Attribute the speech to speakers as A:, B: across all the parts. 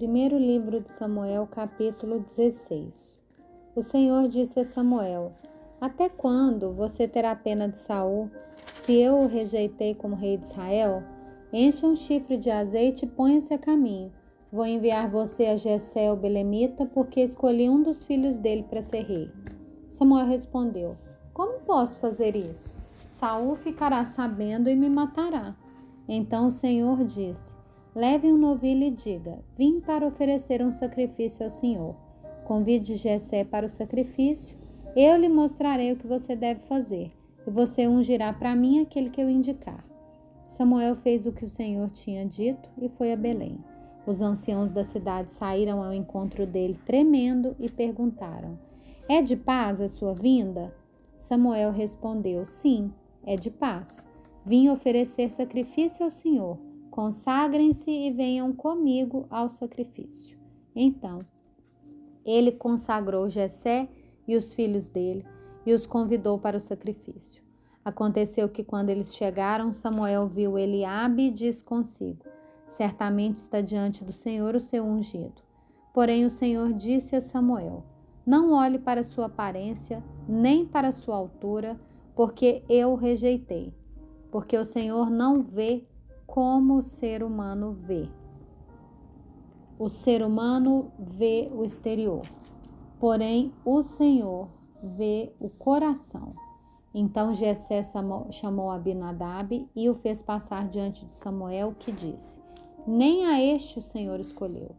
A: Primeiro livro de Samuel, capítulo 16. O Senhor disse a Samuel: Até quando você terá pena de Saul, se eu o rejeitei como rei de Israel? Encha um chifre de azeite e ponha-se a caminho. Vou enviar você a Jessé o belemita, porque escolhi um dos filhos dele para ser rei. Samuel respondeu: Como posso fazer isso? Saul ficará sabendo e me matará. Então o Senhor disse: Leve um novilho e diga: Vim para oferecer um sacrifício ao Senhor. Convide Jessé para o sacrifício. Eu lhe mostrarei o que você deve fazer, e você ungirá para mim aquele que eu indicar. Samuel fez o que o Senhor tinha dito e foi a Belém. Os anciãos da cidade saíram ao encontro dele tremendo e perguntaram: É de paz a sua vinda? Samuel respondeu: Sim, é de paz. Vim oferecer sacrifício ao Senhor. Consagrem-se e venham comigo ao sacrifício. Então, ele consagrou Jessé e os filhos dele e os convidou para o sacrifício. Aconteceu que quando eles chegaram, Samuel viu Eliabe e disse consigo: Certamente está diante do Senhor o seu ungido. Porém o Senhor disse a Samuel: Não olhe para sua aparência, nem para sua altura, porque eu rejeitei. Porque o Senhor não vê como o ser humano vê. O ser humano vê o exterior, porém o Senhor vê o coração. Então Jessé chamou Abinadab e o fez passar diante de Samuel, que disse: Nem a este o Senhor escolheu.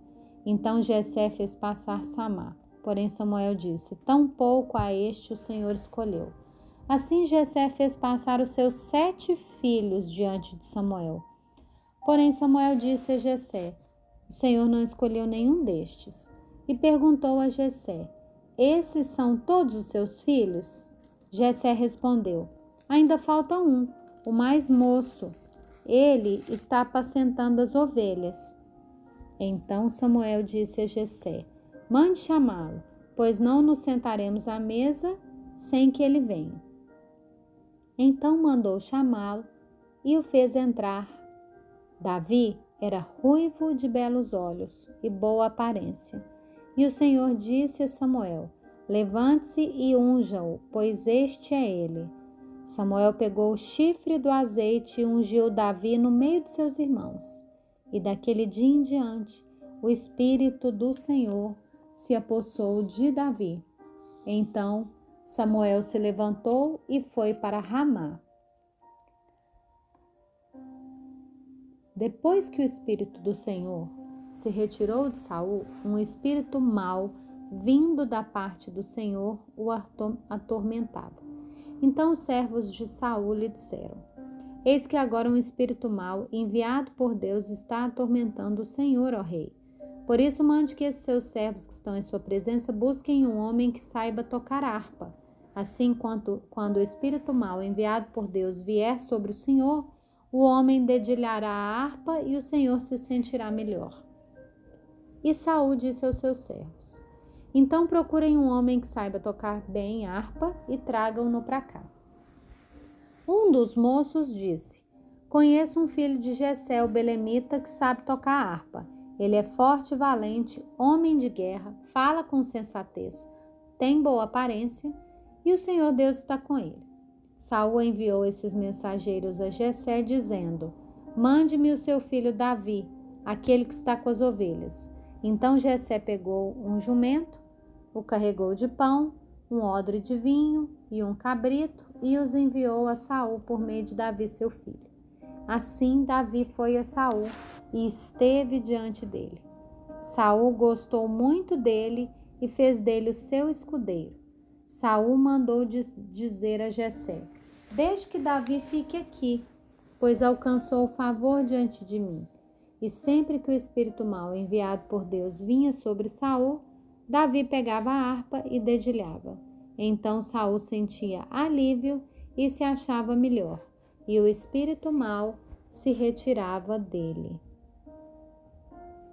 A: Então Jessé fez passar Samá. Porém Samuel disse: Tampouco a este o Senhor escolheu. Assim Jessé fez passar os seus sete filhos diante de Samuel. Porém Samuel disse a Jessé: O Senhor não escolheu nenhum destes. E perguntou a Jessé: Esses são todos os seus filhos? Jessé respondeu: Ainda falta um, o mais moço. Ele está apacentando as ovelhas. Então Samuel disse a Jessé: Mande chamá-lo, pois não nos sentaremos à mesa sem que ele venha. Então mandou chamá-lo e o fez entrar Davi era ruivo de belos olhos e boa aparência. E o Senhor disse a Samuel: Levante-se e unja-o, pois este é ele. Samuel pegou o chifre do azeite e ungiu Davi no meio de seus irmãos. E daquele dia em diante, o Espírito do Senhor se apossou de Davi. Então Samuel se levantou e foi para Ramá. Depois que o espírito do Senhor se retirou de Saul, um espírito mau vindo da parte do Senhor o atormentava. Então os servos de Saul lhe disseram: Eis que agora um espírito mau, enviado por Deus, está atormentando o Senhor, ó rei. Por isso mande que esses seus servos que estão em sua presença busquem um homem que saiba tocar harpa. Assim, quanto, quando o espírito mau enviado por Deus vier sobre o Senhor, o homem dedilhará a harpa e o Senhor se sentirá melhor. E Saul disse aos seus servos: Então procurem um homem que saiba tocar bem harpa e tragam-no para cá. Um dos moços disse: Conheço um filho de Jessé, o belemita, que sabe tocar harpa. Ele é forte e valente, homem de guerra, fala com sensatez, tem boa aparência e o Senhor Deus está com ele. Saul enviou esses mensageiros a Jessé dizendo: Mande-me o seu filho Davi, aquele que está com as ovelhas. Então Jessé pegou um jumento, o carregou de pão, um odre de vinho e um cabrito e os enviou a Saul por meio de Davi seu filho. Assim Davi foi a Saul e esteve diante dele. Saul gostou muito dele e fez dele o seu escudeiro. Saul mandou dizer a Jessé: Deixe que Davi fique aqui, pois alcançou o favor diante de mim. E sempre que o espírito mau enviado por Deus vinha sobre Saul, Davi pegava a harpa e dedilhava. Então Saul sentia alívio e se achava melhor, e o espírito mau se retirava dele.